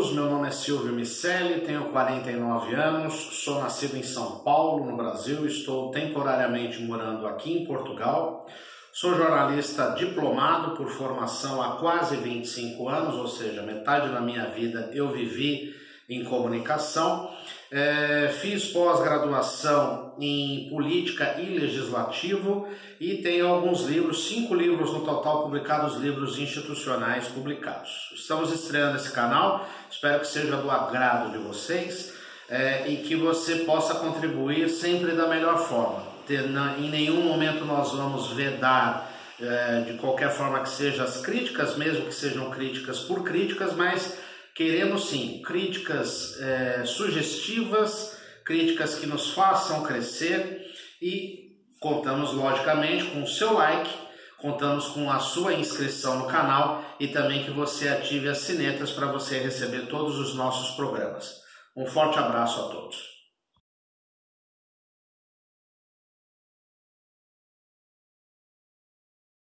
todos, meu nome é Silvio Micelli, tenho 49 anos, sou nascido em São Paulo, no Brasil, estou temporariamente morando aqui em Portugal. Sou jornalista diplomado por formação há quase 25 anos, ou seja, metade da minha vida eu vivi em comunicação é, fiz pós-graduação em política e legislativo e tenho alguns livros, cinco livros no total publicados, livros institucionais publicados. Estamos estreando esse canal, espero que seja do agrado de vocês é, e que você possa contribuir sempre da melhor forma. Em nenhum momento nós vamos vedar é, de qualquer forma que seja as críticas, mesmo que sejam críticas por críticas, mas Queremos sim críticas é, sugestivas, críticas que nos façam crescer e contamos logicamente com o seu like, contamos com a sua inscrição no canal e também que você ative as sinetas para você receber todos os nossos programas. Um forte abraço a todos.